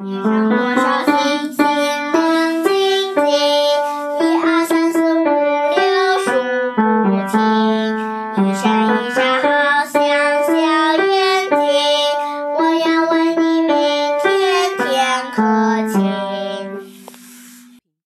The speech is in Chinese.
天上多少星星亮晶晶一二三四五六数不清一闪一闪好像小眼睛我要问你明天天可晴